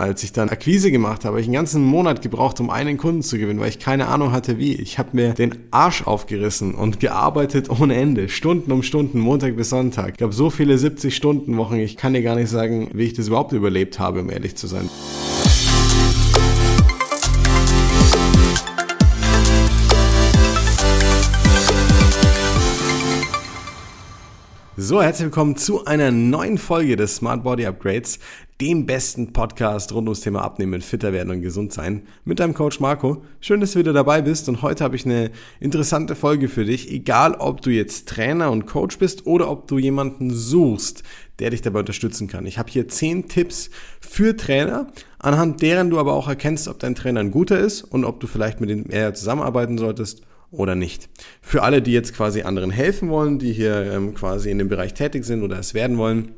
als ich dann Akquise gemacht habe, habe ich einen ganzen Monat gebraucht, um einen Kunden zu gewinnen, weil ich keine Ahnung hatte, wie. Ich habe mir den Arsch aufgerissen und gearbeitet ohne Ende, Stunden um Stunden, Montag bis Sonntag. Ich habe so viele 70 Stunden Wochen, ich kann dir gar nicht sagen, wie ich das überhaupt überlebt habe, um ehrlich zu sein. So, herzlich willkommen zu einer neuen Folge des Smart Body Upgrades, dem besten Podcast rund ums Thema Abnehmen, fitter werden und gesund sein mit deinem Coach Marco. Schön, dass du wieder dabei bist und heute habe ich eine interessante Folge für dich, egal ob du jetzt Trainer und Coach bist oder ob du jemanden suchst, der dich dabei unterstützen kann. Ich habe hier zehn Tipps für Trainer, anhand deren du aber auch erkennst, ob dein Trainer ein guter ist und ob du vielleicht mit ihm eher zusammenarbeiten solltest oder nicht. Für alle, die jetzt quasi anderen helfen wollen, die hier ähm, quasi in dem Bereich tätig sind oder es werden wollen,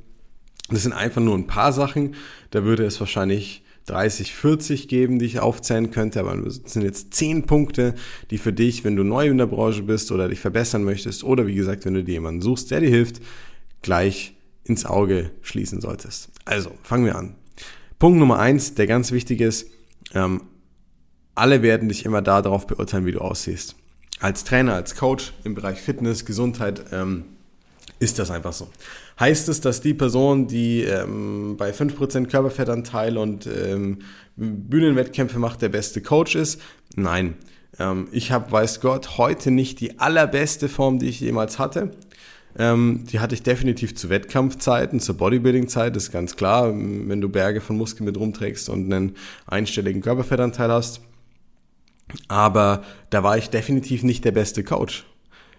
das sind einfach nur ein paar Sachen. Da würde es wahrscheinlich 30, 40 geben, die ich aufzählen könnte, aber es sind jetzt 10 Punkte, die für dich, wenn du neu in der Branche bist oder dich verbessern möchtest oder wie gesagt, wenn du dir jemanden suchst, der dir hilft, gleich ins Auge schließen solltest. Also, fangen wir an. Punkt Nummer eins, der ganz wichtig ist, ähm, alle werden dich immer darauf beurteilen, wie du aussiehst als Trainer, als Coach im Bereich Fitness, Gesundheit ähm, ist das einfach so. Heißt es, dass die Person, die ähm, bei 5% Körperfettanteil und ähm, Bühnenwettkämpfe macht, der beste Coach ist? Nein. Ähm, ich habe, weiß Gott, heute nicht die allerbeste Form, die ich jemals hatte. Ähm, die hatte ich definitiv zu Wettkampfzeiten, zur Bodybuilding-Zeit, ist ganz klar, wenn du Berge von Muskeln mit rumträgst und einen einstelligen Körperfettanteil hast. Aber da war ich definitiv nicht der beste Coach.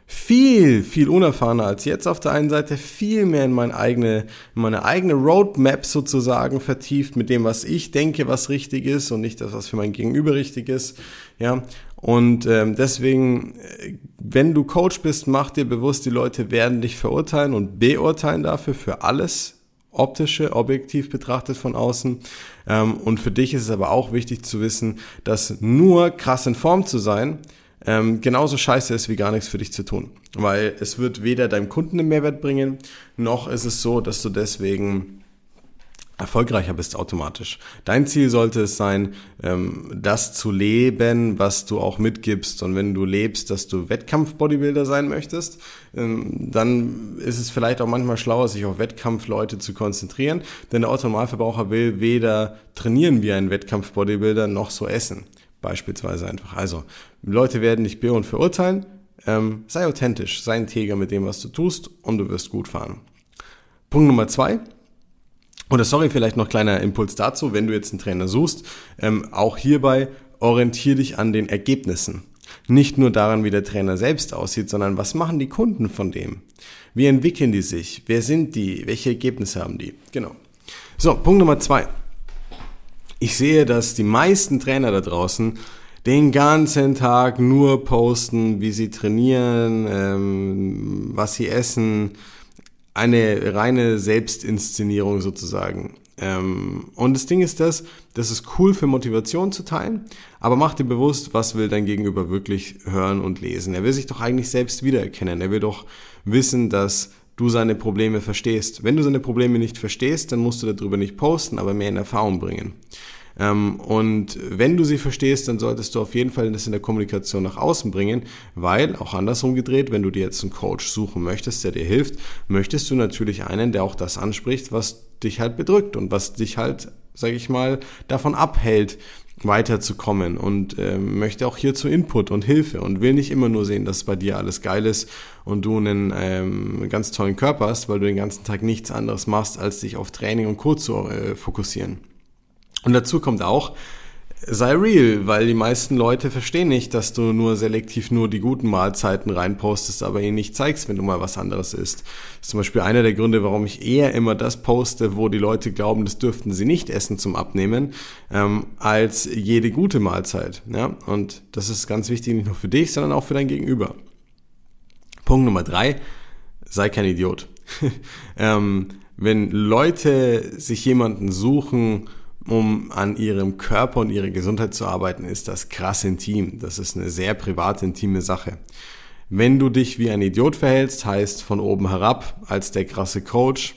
Viel, viel unerfahrener als jetzt auf der einen Seite, viel mehr in meine eigene, in meine eigene Roadmap sozusagen vertieft mit dem, was ich denke, was richtig ist und nicht das, was für mein Gegenüber richtig ist. Ja, und ähm, deswegen, äh, wenn du Coach bist, mach dir bewusst, die Leute werden dich verurteilen und beurteilen dafür für alles, optische, objektiv betrachtet von außen. Ähm, und für dich ist es aber auch wichtig zu wissen, dass nur krass in Form zu sein, ähm, genauso scheiße ist wie gar nichts für dich zu tun. Weil es wird weder deinem Kunden einen Mehrwert bringen, noch ist es so, dass du deswegen erfolgreicher bist automatisch. Dein Ziel sollte es sein, ähm, das zu leben, was du auch mitgibst. Und wenn du lebst, dass du Wettkampf-Bodybuilder sein möchtest, ähm, dann ist es vielleicht auch manchmal schlauer, sich auf Wettkampfleute zu konzentrieren. Denn der Autonormalverbraucher will weder trainieren wie ein Wettkampf-Bodybuilder noch so essen. Beispielsweise einfach. Also, Leute werden dich be- und verurteilen. Ähm, sei authentisch, sei integer mit dem, was du tust und du wirst gut fahren. Punkt Nummer zwei oder sorry, vielleicht noch kleiner Impuls dazu, wenn du jetzt einen Trainer suchst, ähm, auch hierbei orientiere dich an den Ergebnissen. Nicht nur daran, wie der Trainer selbst aussieht, sondern was machen die Kunden von dem? Wie entwickeln die sich? Wer sind die? Welche Ergebnisse haben die? Genau. So, Punkt Nummer zwei. Ich sehe, dass die meisten Trainer da draußen den ganzen Tag nur posten, wie sie trainieren, ähm, was sie essen, eine reine Selbstinszenierung sozusagen. Ähm, und das Ding ist das, das ist cool für Motivation zu teilen, aber mach dir bewusst, was will dein Gegenüber wirklich hören und lesen. Er will sich doch eigentlich selbst wiedererkennen. Er will doch wissen, dass du seine Probleme verstehst. Wenn du seine Probleme nicht verstehst, dann musst du darüber nicht posten, aber mehr in Erfahrung bringen. Ähm, und wenn du sie verstehst, dann solltest du auf jeden Fall das in der Kommunikation nach außen bringen, weil auch andersrum gedreht, wenn du dir jetzt einen Coach suchen möchtest, der dir hilft, möchtest du natürlich einen, der auch das anspricht, was dich halt bedrückt und was dich halt, sag ich mal, davon abhält, weiterzukommen und äh, möchte auch hierzu Input und Hilfe und will nicht immer nur sehen, dass bei dir alles geil ist und du einen ähm, ganz tollen Körper hast, weil du den ganzen Tag nichts anderes machst, als dich auf Training und Co. zu äh, fokussieren. Und dazu kommt auch, sei real, weil die meisten Leute verstehen nicht, dass du nur selektiv nur die guten Mahlzeiten reinpostest, aber ihnen nicht zeigst, wenn du mal was anderes isst. Das ist zum Beispiel einer der Gründe, warum ich eher immer das poste, wo die Leute glauben, das dürften sie nicht essen zum Abnehmen, ähm, als jede gute Mahlzeit. Ja? Und das ist ganz wichtig, nicht nur für dich, sondern auch für dein Gegenüber. Punkt Nummer drei, sei kein Idiot. ähm, wenn Leute sich jemanden suchen, um an ihrem Körper und ihrer Gesundheit zu arbeiten, ist das krass intim. Das ist eine sehr private, intime Sache. Wenn du dich wie ein Idiot verhältst, heißt von oben herab als der krasse Coach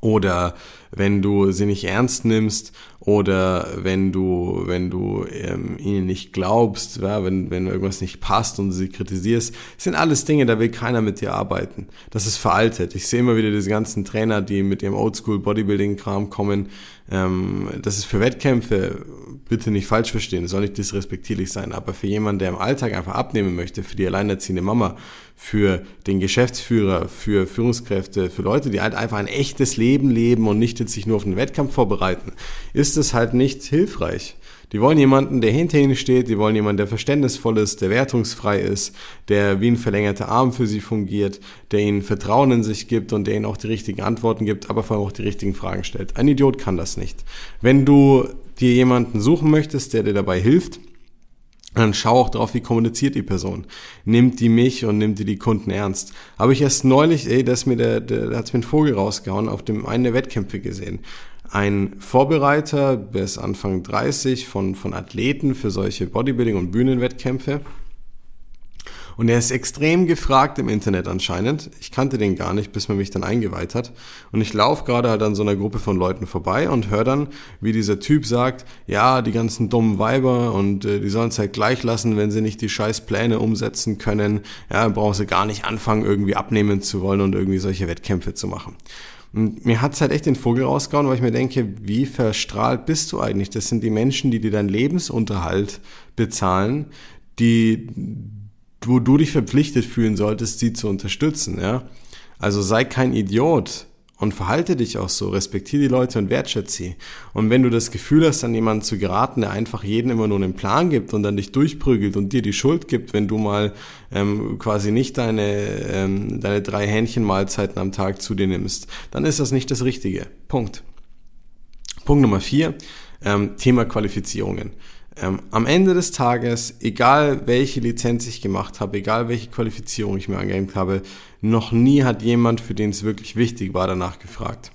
oder wenn du sie nicht ernst nimmst oder wenn du, wenn du ähm, ihnen nicht glaubst, ja, wenn, wenn irgendwas nicht passt und sie kritisierst, sind alles Dinge, da will keiner mit dir arbeiten. Das ist veraltet. Ich sehe immer wieder diese ganzen Trainer, die mit ihrem Oldschool Bodybuilding-Kram kommen. Ähm, das ist für Wettkämpfe, bitte nicht falsch verstehen, soll nicht disrespektierlich sein, aber für jemanden, der im Alltag einfach abnehmen möchte, für die alleinerziehende Mama, für den Geschäftsführer, für Führungskräfte, für Leute, die halt einfach ein echtes Leben leben und nicht jetzt sich nur auf einen Wettkampf vorbereiten, ist es halt nicht hilfreich. Die wollen jemanden, der hinter ihnen steht, die wollen jemanden, der verständnisvoll ist, der wertungsfrei ist, der wie ein verlängerter Arm für sie fungiert, der ihnen Vertrauen in sich gibt und der ihnen auch die richtigen Antworten gibt, aber vor allem auch die richtigen Fragen stellt. Ein Idiot kann das nicht. Wenn du dir jemanden suchen möchtest, der dir dabei hilft, dann schau auch drauf, wie kommuniziert die Person. Nimmt die mich und nimmt die die Kunden ernst. Habe ich erst neulich, ey, das mir der, der, der hat's mir einen Vogel rausgehauen, auf dem einen der Wettkämpfe gesehen. Ein Vorbereiter bis Anfang 30 von, von Athleten für solche Bodybuilding- und Bühnenwettkämpfe und er ist extrem gefragt im Internet anscheinend. Ich kannte den gar nicht, bis man mich dann eingeweiht hat. Und ich laufe gerade halt an so einer Gruppe von Leuten vorbei und höre dann, wie dieser Typ sagt, ja, die ganzen dummen Weiber und äh, die sollen es halt gleich lassen, wenn sie nicht die scheiß Pläne umsetzen können. Ja, brauchen sie gar nicht anfangen, irgendwie abnehmen zu wollen und irgendwie solche Wettkämpfe zu machen. Und mir hat's halt echt den Vogel rausgehauen, weil ich mir denke, wie verstrahlt bist du eigentlich? Das sind die Menschen, die dir deinen Lebensunterhalt bezahlen, die wo du dich verpflichtet fühlen solltest, sie zu unterstützen, ja. Also sei kein Idiot und verhalte dich auch so, respektiere die Leute und wertschätze sie. Und wenn du das Gefühl hast, an jemanden zu geraten, der einfach jeden immer nur einen Plan gibt und dann dich durchprügelt und dir die Schuld gibt, wenn du mal ähm, quasi nicht deine, ähm, deine drei Hähnchenmahlzeiten am Tag zu dir nimmst, dann ist das nicht das Richtige. Punkt. Punkt Nummer vier, ähm, Thema Qualifizierungen. Ähm, am Ende des Tages, egal welche Lizenz ich gemacht habe, egal welche Qualifizierung ich mir angehängt habe, noch nie hat jemand, für den es wirklich wichtig war, danach gefragt.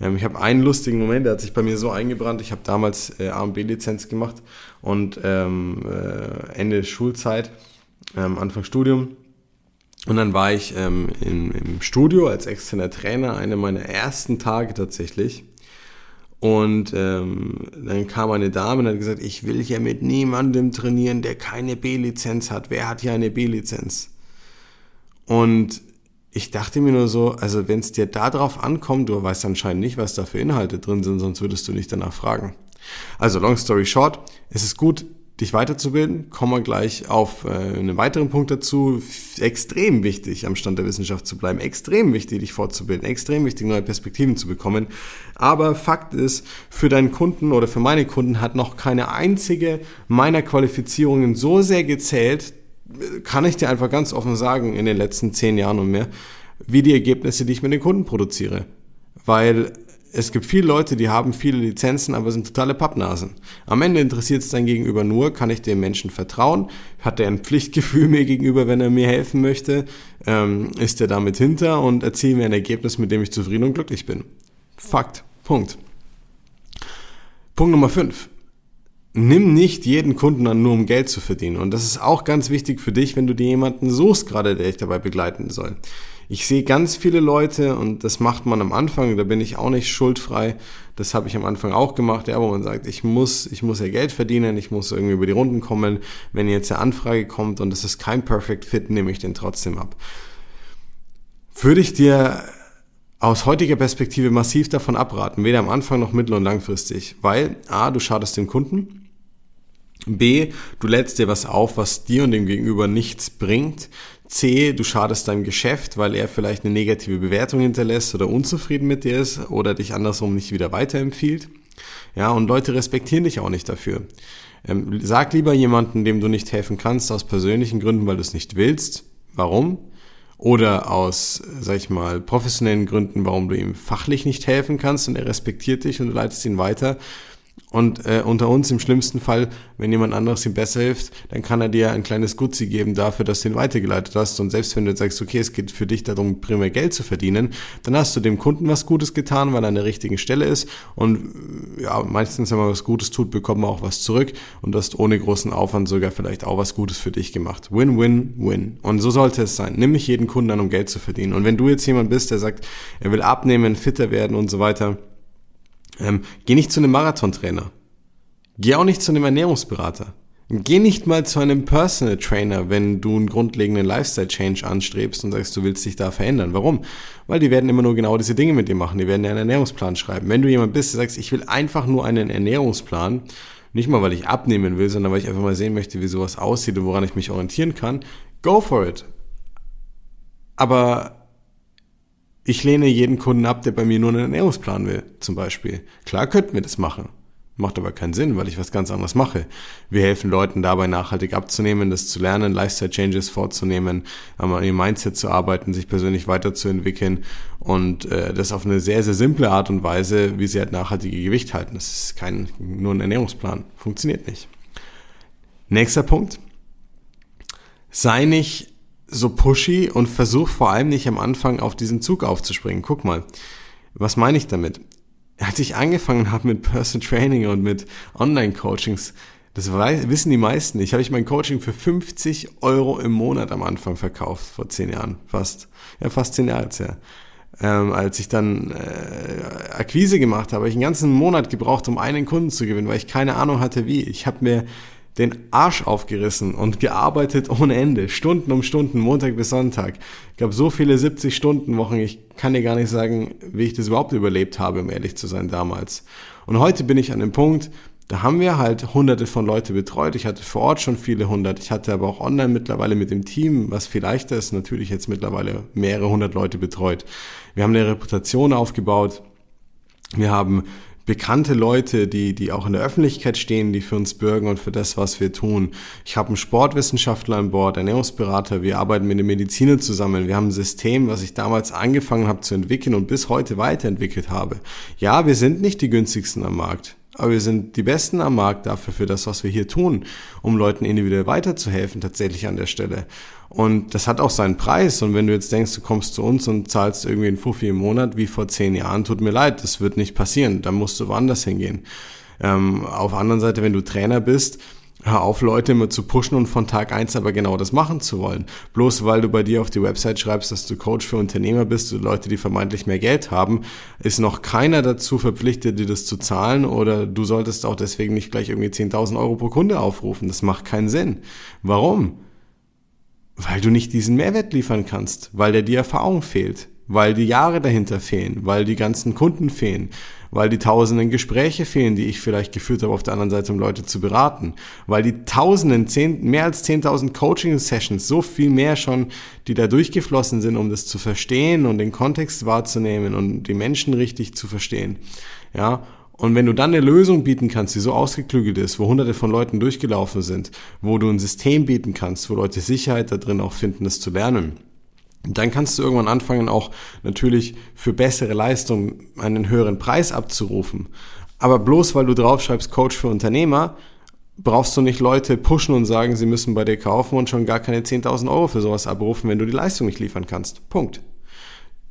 Ähm, ich habe einen lustigen Moment, der hat sich bei mir so eingebrannt. Ich habe damals äh, A und B-Lizenz gemacht und ähm, äh, Ende Schulzeit, ähm, Anfang Studium. Und dann war ich ähm, in, im Studio als externer Trainer, einer meiner ersten Tage tatsächlich. Und ähm, dann kam eine Dame und hat gesagt, ich will hier mit niemandem trainieren, der keine B-Lizenz hat. Wer hat hier eine B-Lizenz? Und ich dachte mir nur so, also wenn es dir da drauf ankommt, du weißt anscheinend nicht, was da für Inhalte drin sind, sonst würdest du nicht danach fragen. Also long story short, es ist gut, dich weiterzubilden. Kommen wir gleich auf äh, einen weiteren Punkt dazu. Extrem wichtig, am Stand der Wissenschaft zu bleiben. Extrem wichtig, dich fortzubilden. Extrem wichtig, neue Perspektiven zu bekommen. Aber Fakt ist, für deinen Kunden oder für meine Kunden hat noch keine einzige meiner Qualifizierungen so sehr gezählt, kann ich dir einfach ganz offen sagen, in den letzten zehn Jahren und mehr, wie die Ergebnisse, die ich mit den Kunden produziere. Weil es gibt viele Leute, die haben viele Lizenzen, aber sind totale Pappnasen. Am Ende interessiert es dein Gegenüber nur, kann ich dem Menschen vertrauen? Hat er ein Pflichtgefühl mir gegenüber, wenn er mir helfen möchte? Ähm, ist er damit hinter und erzielt mir ein Ergebnis, mit dem ich zufrieden und glücklich bin? Fakt. Punkt. Punkt Nummer 5. Nimm nicht jeden Kunden an, nur um Geld zu verdienen. Und das ist auch ganz wichtig für dich, wenn du dir jemanden suchst, gerade der dich dabei begleiten soll. Ich sehe ganz viele Leute und das macht man am Anfang, da bin ich auch nicht schuldfrei. Das habe ich am Anfang auch gemacht, ja, wo man sagt, ich muss, ich muss ja Geld verdienen, ich muss irgendwie über die Runden kommen. Wenn jetzt eine Anfrage kommt und es ist kein Perfect Fit, nehme ich den trotzdem ab. Würde ich dir aus heutiger Perspektive massiv davon abraten, weder am Anfang noch mittel- und langfristig, weil A, du schadest dem Kunden, B, du lädst dir was auf, was dir und dem Gegenüber nichts bringt. C, du schadest deinem Geschäft, weil er vielleicht eine negative Bewertung hinterlässt oder unzufrieden mit dir ist oder dich andersrum nicht wieder weiterempfiehlt. Ja, und Leute respektieren dich auch nicht dafür. Ähm, sag lieber jemanden, dem du nicht helfen kannst, aus persönlichen Gründen, weil du es nicht willst. Warum? Oder aus, sag ich mal, professionellen Gründen, warum du ihm fachlich nicht helfen kannst und er respektiert dich und du leitest ihn weiter. Und äh, unter uns im schlimmsten Fall, wenn jemand anderes ihm besser hilft, dann kann er dir ein kleines Gutzi geben dafür, dass du ihn weitergeleitet hast. Und selbst wenn du sagst, okay, es geht für dich darum, primär Geld zu verdienen, dann hast du dem Kunden was Gutes getan, weil er an der richtigen Stelle ist. Und ja, meistens, wenn man was Gutes tut, bekommt man auch was zurück. Und du hast ohne großen Aufwand sogar vielleicht auch was Gutes für dich gemacht. Win, win, win. Und so sollte es sein. Nimm nicht jeden Kunden an, um Geld zu verdienen. Und wenn du jetzt jemand bist, der sagt, er will abnehmen, fitter werden und so weiter, Ähm, geh nicht zu einem Marathontrainer. Geh auch nicht zu einem Ernährungsberater. Geh nicht mal zu einem Personal Trainer, wenn du einen grundlegenden Lifestyle Change anstrebst und sagst, du willst dich da verändern. Warum? Weil die werden immer nur genau diese Dinge mit dir machen. Die werden dir einen Ernährungsplan schreiben. Wenn du jemand bist, der sagst, ich will einfach nur einen Ernährungsplan, nicht mal, weil ich abnehmen will, sondern weil ich einfach mal sehen möchte, wie sowas aussieht und woran ich mich orientieren kann, go for it. Aber ich lehne jeden Kunden ab, der bei mir nur einen Ernährungsplan will, zum Beispiel. Klar könnten wir das machen. Macht aber keinen Sinn, weil ich was ganz anderes mache. Wir helfen Leuten dabei, nachhaltig abzunehmen, das zu lernen, Lifestyle-Changes vorzunehmen, an ihrem Mindset zu arbeiten, sich persönlich weiterzuentwickeln und äh, das auf eine sehr, sehr simple Art und Weise, wie sie halt nachhaltige Gewicht halten. Das ist kein nur ein Ernährungsplan. Funktioniert nicht. Nächster Punkt. Sei nicht so pushy und versuch vor allem nicht am Anfang auf diesen Zug aufzuspringen. Guck mal, was meine ich damit? als ich angefangen habe mit Personal Training und mit Online-Coachings, das wissen die meisten nicht, habe ich mein Coaching für 50 Euro im Monat am Anfang verkauft, vor zehn Jahren, fast. Ja, fast zehn Jahre jetzt her. Ähm, als ich dann äh, Akquise gemacht habe, habe ich einen ganzen Monat gebraucht, um einen Kunden zu gewinnen, weil ich keine Ahnung hatte, wie. Ich habe mir den Arsch aufgerissen und gearbeitet ohne Ende, Stunden um Stunden, Montag bis Sonntag. Ich habe so viele 70 Stunden Wochen, ich kann dir gar nicht sagen, wie ich das überhaupt überlebt habe, um ehrlich zu sein damals. Und heute bin ich an dem Punkt, da haben wir halt hunderte von Leute betreut. Ich hatte vor Ort schon viele hundert. Ich hatte aber auch online mittlerweile mit dem Team, was viel leichter ist, natürlich jetzt mittlerweile mehrere hundert Leute betreut. Wir haben eine Reputation aufgebaut. Wir haben bekannte Leute, die, die auch in der Öffentlichkeit stehen, die für uns bürgen und für das, was wir tun. Ich habe einen Sportwissenschaftler an Bord, Ernährungsberater, wir arbeiten mit den Medizinern zusammen. Wir haben ein System, was ich damals angefangen habe zu entwickeln und bis heute weiterentwickelt habe. Ja, wir sind nicht die günstigsten am Markt. Aber wir sind die Besten am Markt dafür, für das, was wir hier tun, um Leuten individuell weiterzuhelfen, tatsächlich an der Stelle. Und das hat auch seinen Preis. Und wenn du jetzt denkst, du kommst zu uns und zahlst irgendwie einen Fuffi im Monat, wie vor zehn Jahren, tut mir leid, das wird nicht passieren. Da musst du woanders hingehen. Ähm, auf der anderen Seite, wenn du Trainer bist, Hör auf, Leute immer zu pushen und von Tag eins aber genau das machen zu wollen. Bloß weil du bei dir auf die Website schreibst, dass du Coach für Unternehmer bist, und Leute, die vermeintlich mehr Geld haben, ist noch keiner dazu verpflichtet, dir das zu zahlen oder du solltest auch deswegen nicht gleich irgendwie 10.000 Euro pro Kunde aufrufen. Das macht keinen Sinn. Warum? Weil du nicht diesen Mehrwert liefern kannst, weil dir die Erfahrung fehlt, weil die Jahre dahinter fehlen, weil die ganzen Kunden fehlen, weil die tausenden Gespräche fehlen, die ich vielleicht geführt habe auf der anderen Seite, um Leute zu beraten, weil die tausenden, zehn, mehr als 10.000 Coaching-Sessions, so viel mehr schon, die da durchgeflossen sind, um das zu verstehen und den Kontext wahrzunehmen und die Menschen richtig zu verstehen. Ja, und wenn du dann eine Lösung bieten kannst, die so ausgeklügelt ist, wo hunderte von Leuten durchgelaufen sind, wo du ein System bieten kannst, wo Leute Sicherheit da drin auch finden, das zu lernen, dann kannst du irgendwann anfangen, auch natürlich für bessere Leistung einen höheren Preis abzurufen. Aber bloß weil du draufschreibst Coach für Unternehmer, brauchst du nicht Leute pushen und sagen, sie müssen bei dir kaufen und schon gar keine 10.000 Euro für sowas abrufen, wenn du die Leistung nicht liefern kannst. Punkt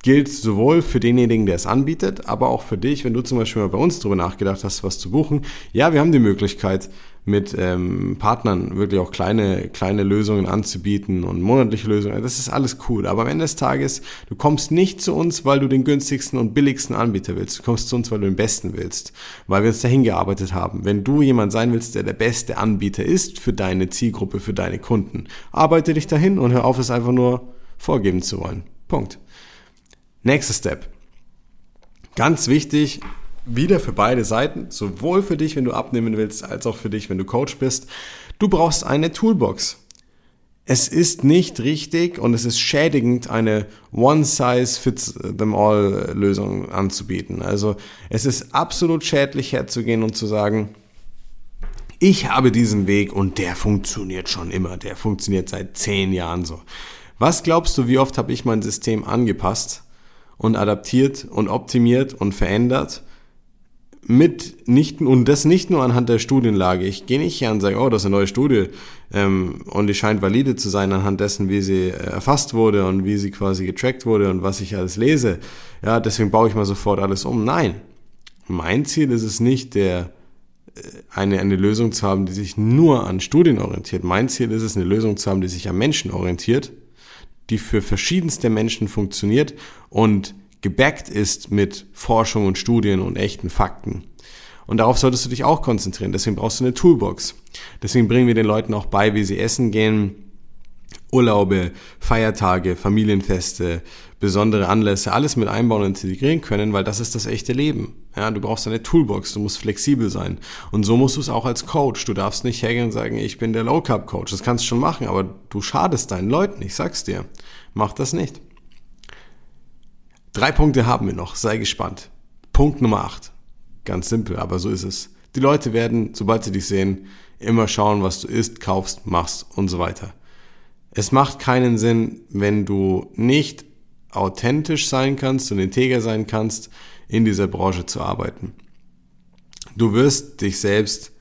gilt sowohl für denjenigen, der es anbietet, aber auch für dich, wenn du zum Beispiel mal bei uns darüber nachgedacht hast, was zu buchen. Ja, wir haben die Möglichkeit, mit ähm, Partnern wirklich auch kleine, kleine Lösungen anzubieten und monatliche Lösungen. Das ist alles cool. Aber am Ende des Tages, du kommst nicht zu uns, weil du den günstigsten und billigsten Anbieter willst. Du kommst zu uns, weil du den besten willst. Weil wir uns dahin gearbeitet haben. Wenn du jemand sein willst, der der beste Anbieter ist für deine Zielgruppe, für deine Kunden, arbeite dich dahin und hör auf, es einfach nur vorgeben zu wollen. Punkt. Nächster Step. Ganz wichtig, wieder für beide Seiten, sowohl für dich, wenn du abnehmen willst, als auch für dich, wenn du Coach bist. Du brauchst eine Toolbox. Es ist nicht richtig und es ist schädigend, eine One-Size-Fits-them-all-Lösung anzubieten. Also es ist absolut schädlich herzugehen und zu sagen, ich habe diesen Weg und der funktioniert schon immer, der funktioniert seit zehn Jahren so. Was glaubst du, wie oft habe ich mein System angepasst? Und adaptiert und optimiert und verändert mit nicht und das nicht nur anhand der Studienlage. Ich gehe nicht hier und sage, oh, das ist eine neue Studie ähm, und die scheint valide zu sein anhand dessen, wie sie äh, erfasst wurde und wie sie quasi getrackt wurde und was ich alles lese. Ja, deswegen baue ich mal sofort alles um. Nein, mein Ziel ist es nicht, der äh, eine, eine Lösung zu haben, die sich nur an Studien orientiert. Mein Ziel ist es, eine Lösung zu haben, die sich am Menschen orientiert die für verschiedenste Menschen funktioniert und gebackt ist mit Forschung und Studien und echten Fakten. Und darauf solltest du dich auch konzentrieren. Deswegen brauchst du eine Toolbox. Deswegen bringen wir den Leuten auch bei, wie sie essen gehen, Urlaube, Feiertage, Familienfeste, besondere Anlässe, alles mit einbauen und integrieren können, weil das ist das echte Leben. Ja, du brauchst eine Toolbox, du musst flexibel sein. Und so musst du es auch als Coach. Du darfst nicht hergehen und sagen, ich bin der Low Carb Coach. Das kannst du schon machen, aber du schadest deinen Leuten. Ich sag's dir. Mach das nicht. Drei Punkte haben wir noch. Sei gespannt. Punkt Nummer acht. Ganz simpel, aber so ist es. Die Leute werden, sobald sie dich sehen, immer schauen, was du isst, kaufst, machst und so weiter. Es macht keinen Sinn, wenn du nicht authentisch sein kannst und integer sein kannst, in dieser Branche zu arbeiten. Du wirst dich selbst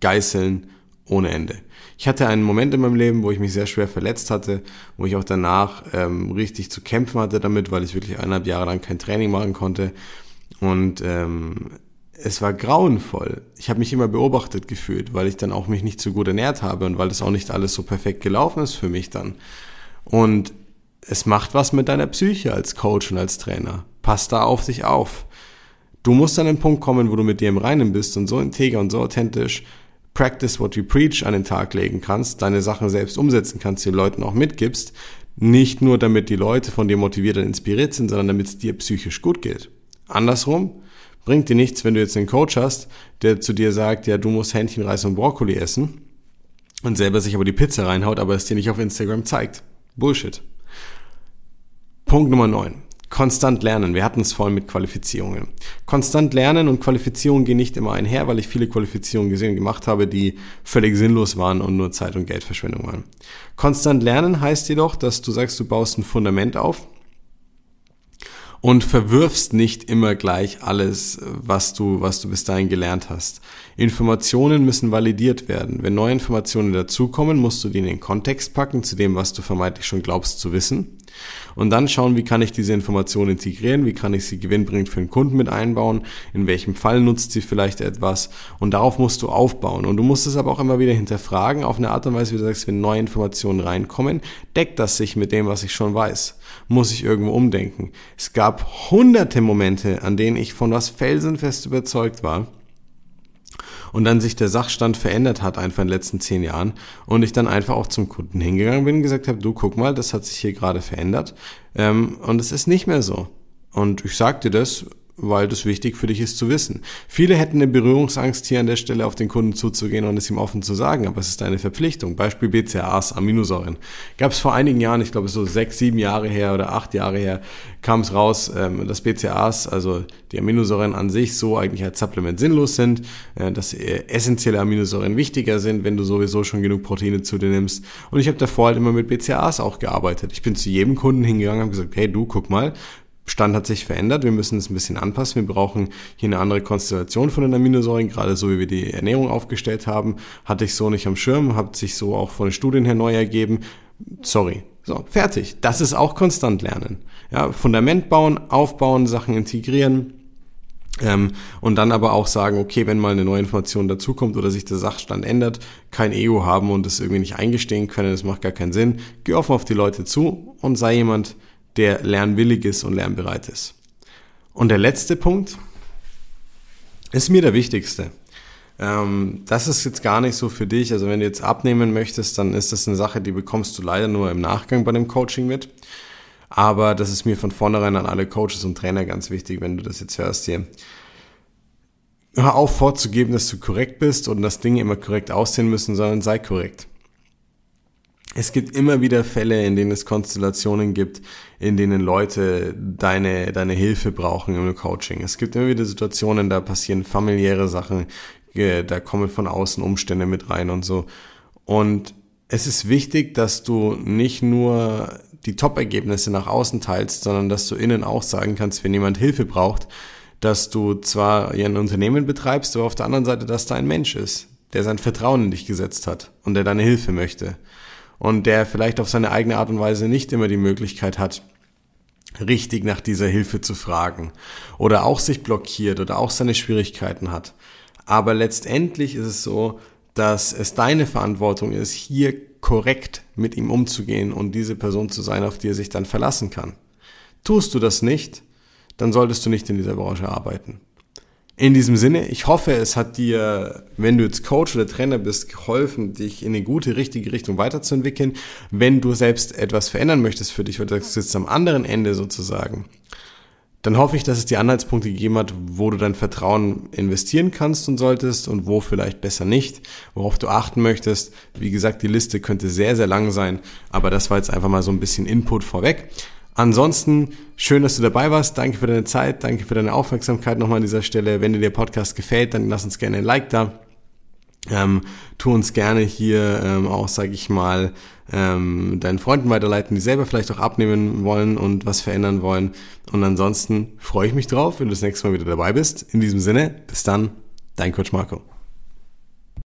geißeln ohne Ende. Ich hatte einen Moment in meinem Leben, wo ich mich sehr schwer verletzt hatte, wo ich auch danach ähm, richtig zu kämpfen hatte damit, weil ich wirklich eineinhalb Jahre lang kein Training machen konnte. Und ähm, es war grauenvoll. Ich habe mich immer beobachtet gefühlt, weil ich dann auch mich nicht so gut ernährt habe und weil das auch nicht alles so perfekt gelaufen ist für mich dann. Und es macht was mit deiner Psyche als Coach und als Trainer. Pass da auf dich auf. Du musst an den Punkt kommen, wo du mit dir im Reinen bist und so integer und so authentisch Practice what you preach an den Tag legen kannst, deine Sachen selbst umsetzen kannst, den Leuten auch mitgibst. Nicht nur damit die Leute von dir motiviert und inspiriert sind, sondern damit es dir psychisch gut geht. Andersrum, bringt dir nichts, wenn du jetzt einen Coach hast, der zu dir sagt, ja, du musst Hähnchen, Reis und Brokkoli essen und selber sich aber die Pizza reinhaut, aber es dir nicht auf Instagram zeigt. Bullshit. Punkt Nummer 9. Konstant lernen. Wir hatten es vorhin mit Qualifizierungen. Konstant lernen und Qualifizierungen gehen nicht immer einher, weil ich viele Qualifizierungen gesehen und gemacht habe, die völlig sinnlos waren und nur Zeit- und Geldverschwendung waren. Konstant lernen heißt jedoch, dass du sagst, du baust ein Fundament auf und verwirfst nicht immer gleich alles, was du, was du bis dahin gelernt hast. Informationen müssen validiert werden. Wenn neue Informationen dazukommen, musst du die in den Kontext packen zu dem, was du vermeintlich schon glaubst zu wissen und dann schauen, wie kann ich diese Information integrieren, wie kann ich sie gewinnbringend für den Kunden mit einbauen, in welchem Fall nutzt sie vielleicht etwas und darauf musst du aufbauen. Und du musst es aber auch immer wieder hinterfragen, auf eine Art und Weise, wie du sagst, wenn neue Informationen reinkommen, deckt das sich mit dem, was ich schon weiß? Muss ich irgendwo umdenken? Es gab hunderte Momente, an denen ich von was felsenfest überzeugt war, und dann sich der Sachstand verändert hat einfach in den letzten zehn Jahren und ich dann einfach auch zum Kunden hingegangen bin und gesagt habe, du guck mal, das hat sich hier gerade verändert ähm, und es ist nicht mehr so. Und ich sagte das weil das wichtig für dich ist zu wissen. Viele hätten eine Berührungsangst, hier an der Stelle auf den Kunden zuzugehen und es ihm offen zu sagen, aber es ist eine Verpflichtung. Beispiel BCAAs, Aminosäuren. Gab es vor einigen Jahren, ich glaube so sechs, sieben Jahre her oder acht Jahre her, kam es raus, ähm, dass BCAAs, also die Aminosäuren an sich so eigentlich als Supplement sinnlos sind, äh, dass essentielle Aminosäuren wichtiger sind, wenn du sowieso schon genug Proteine zu dir nimmst. Und ich habe davor halt immer mit BCAAs auch gearbeitet. Ich bin zu jedem Kunden hingegangen und habe gesagt, hey du, guck mal, Stand hat sich verändert, wir müssen es ein bisschen anpassen, wir brauchen hier eine andere Konstellation von den Aminosäuren, gerade so wie wir die Ernährung aufgestellt haben, hatte ich so nicht am Schirm, hat sich so auch von den Studien her neu ergeben. Sorry. So, fertig. Das ist auch konstant lernen. Ja, Fundament bauen, aufbauen, Sachen integrieren, ähm, und dann aber auch sagen, okay, wenn mal eine neue Information dazukommt oder sich der Sachstand ändert, kein Ego haben und es irgendwie nicht eingestehen können, das macht gar keinen Sinn. Geh offen auf die Leute zu und sei jemand, der lernwillig ist und lernbereit ist. Und der letzte Punkt ist mir der wichtigste. Ähm, das ist jetzt gar nicht so für dich. Also wenn du jetzt abnehmen möchtest, dann ist das eine Sache, die bekommst du leider nur im Nachgang bei dem Coaching mit. Aber das ist mir von vornherein an alle Coaches und Trainer ganz wichtig, wenn du das jetzt hörst hier. Hör auf vorzugeben, dass du korrekt bist und dass Dinge immer korrekt aussehen müssen, sondern sei korrekt es gibt immer wieder Fälle, in denen es Konstellationen gibt, in denen Leute deine, deine Hilfe brauchen im Coaching. Es gibt immer wieder Situationen, da passieren familiäre Sachen, da kommen von außen Umstände mit rein und so. Und es ist wichtig, dass du nicht nur die Top-Ergebnisse nach außen teilst, sondern dass du innen auch sagen kannst, wenn jemand Hilfe braucht, dass du zwar ein Unternehmen betreibst, aber auf der anderen Seite, dass da ein Mensch ist, der sein Vertrauen in dich gesetzt hat und der deine Hilfe möchte und der vielleicht auf seine eigene Art und Weise nicht immer die Möglichkeit hat, richtig nach dieser Hilfe zu fragen oder auch sich blockiert oder auch seine Schwierigkeiten hat. Aber letztendlich ist es so, dass es deine Verantwortung ist, hier korrekt mit ihm umzugehen und diese Person zu sein, auf die er sich dann verlassen kann. Tust du das nicht, dann solltest du nicht in dieser Branche arbeiten. In diesem Sinne, ich hoffe, es hat dir, wenn du jetzt Coach oder Trainer bist, geholfen, dich in eine gute, richtige Richtung weiterzuentwickeln. Wenn du selbst etwas verändern möchtest für dich oder du sitzt am anderen Ende sozusagen, dann hoffe ich, dass es dir Anhaltspunkte gegeben hat, wo du dein Vertrauen investieren kannst und solltest und wo vielleicht besser nicht, worauf du achten möchtest. Wie gesagt, die Liste könnte sehr, sehr lang sein, aber das war jetzt einfach mal so ein bisschen Input vorweg. Ansonsten schön, dass du dabei warst. Danke für deine Zeit, danke für deine Aufmerksamkeit nochmal an dieser Stelle. Wenn dir der Podcast gefällt, dann lass uns gerne ein Like da. Ähm, tu uns gerne hier ähm, auch, sage ich mal, ähm, deinen Freunden weiterleiten, die selber vielleicht auch abnehmen wollen und was verändern wollen. Und ansonsten freue ich mich drauf, wenn du das nächste Mal wieder dabei bist. In diesem Sinne, bis dann, dein Coach Marco.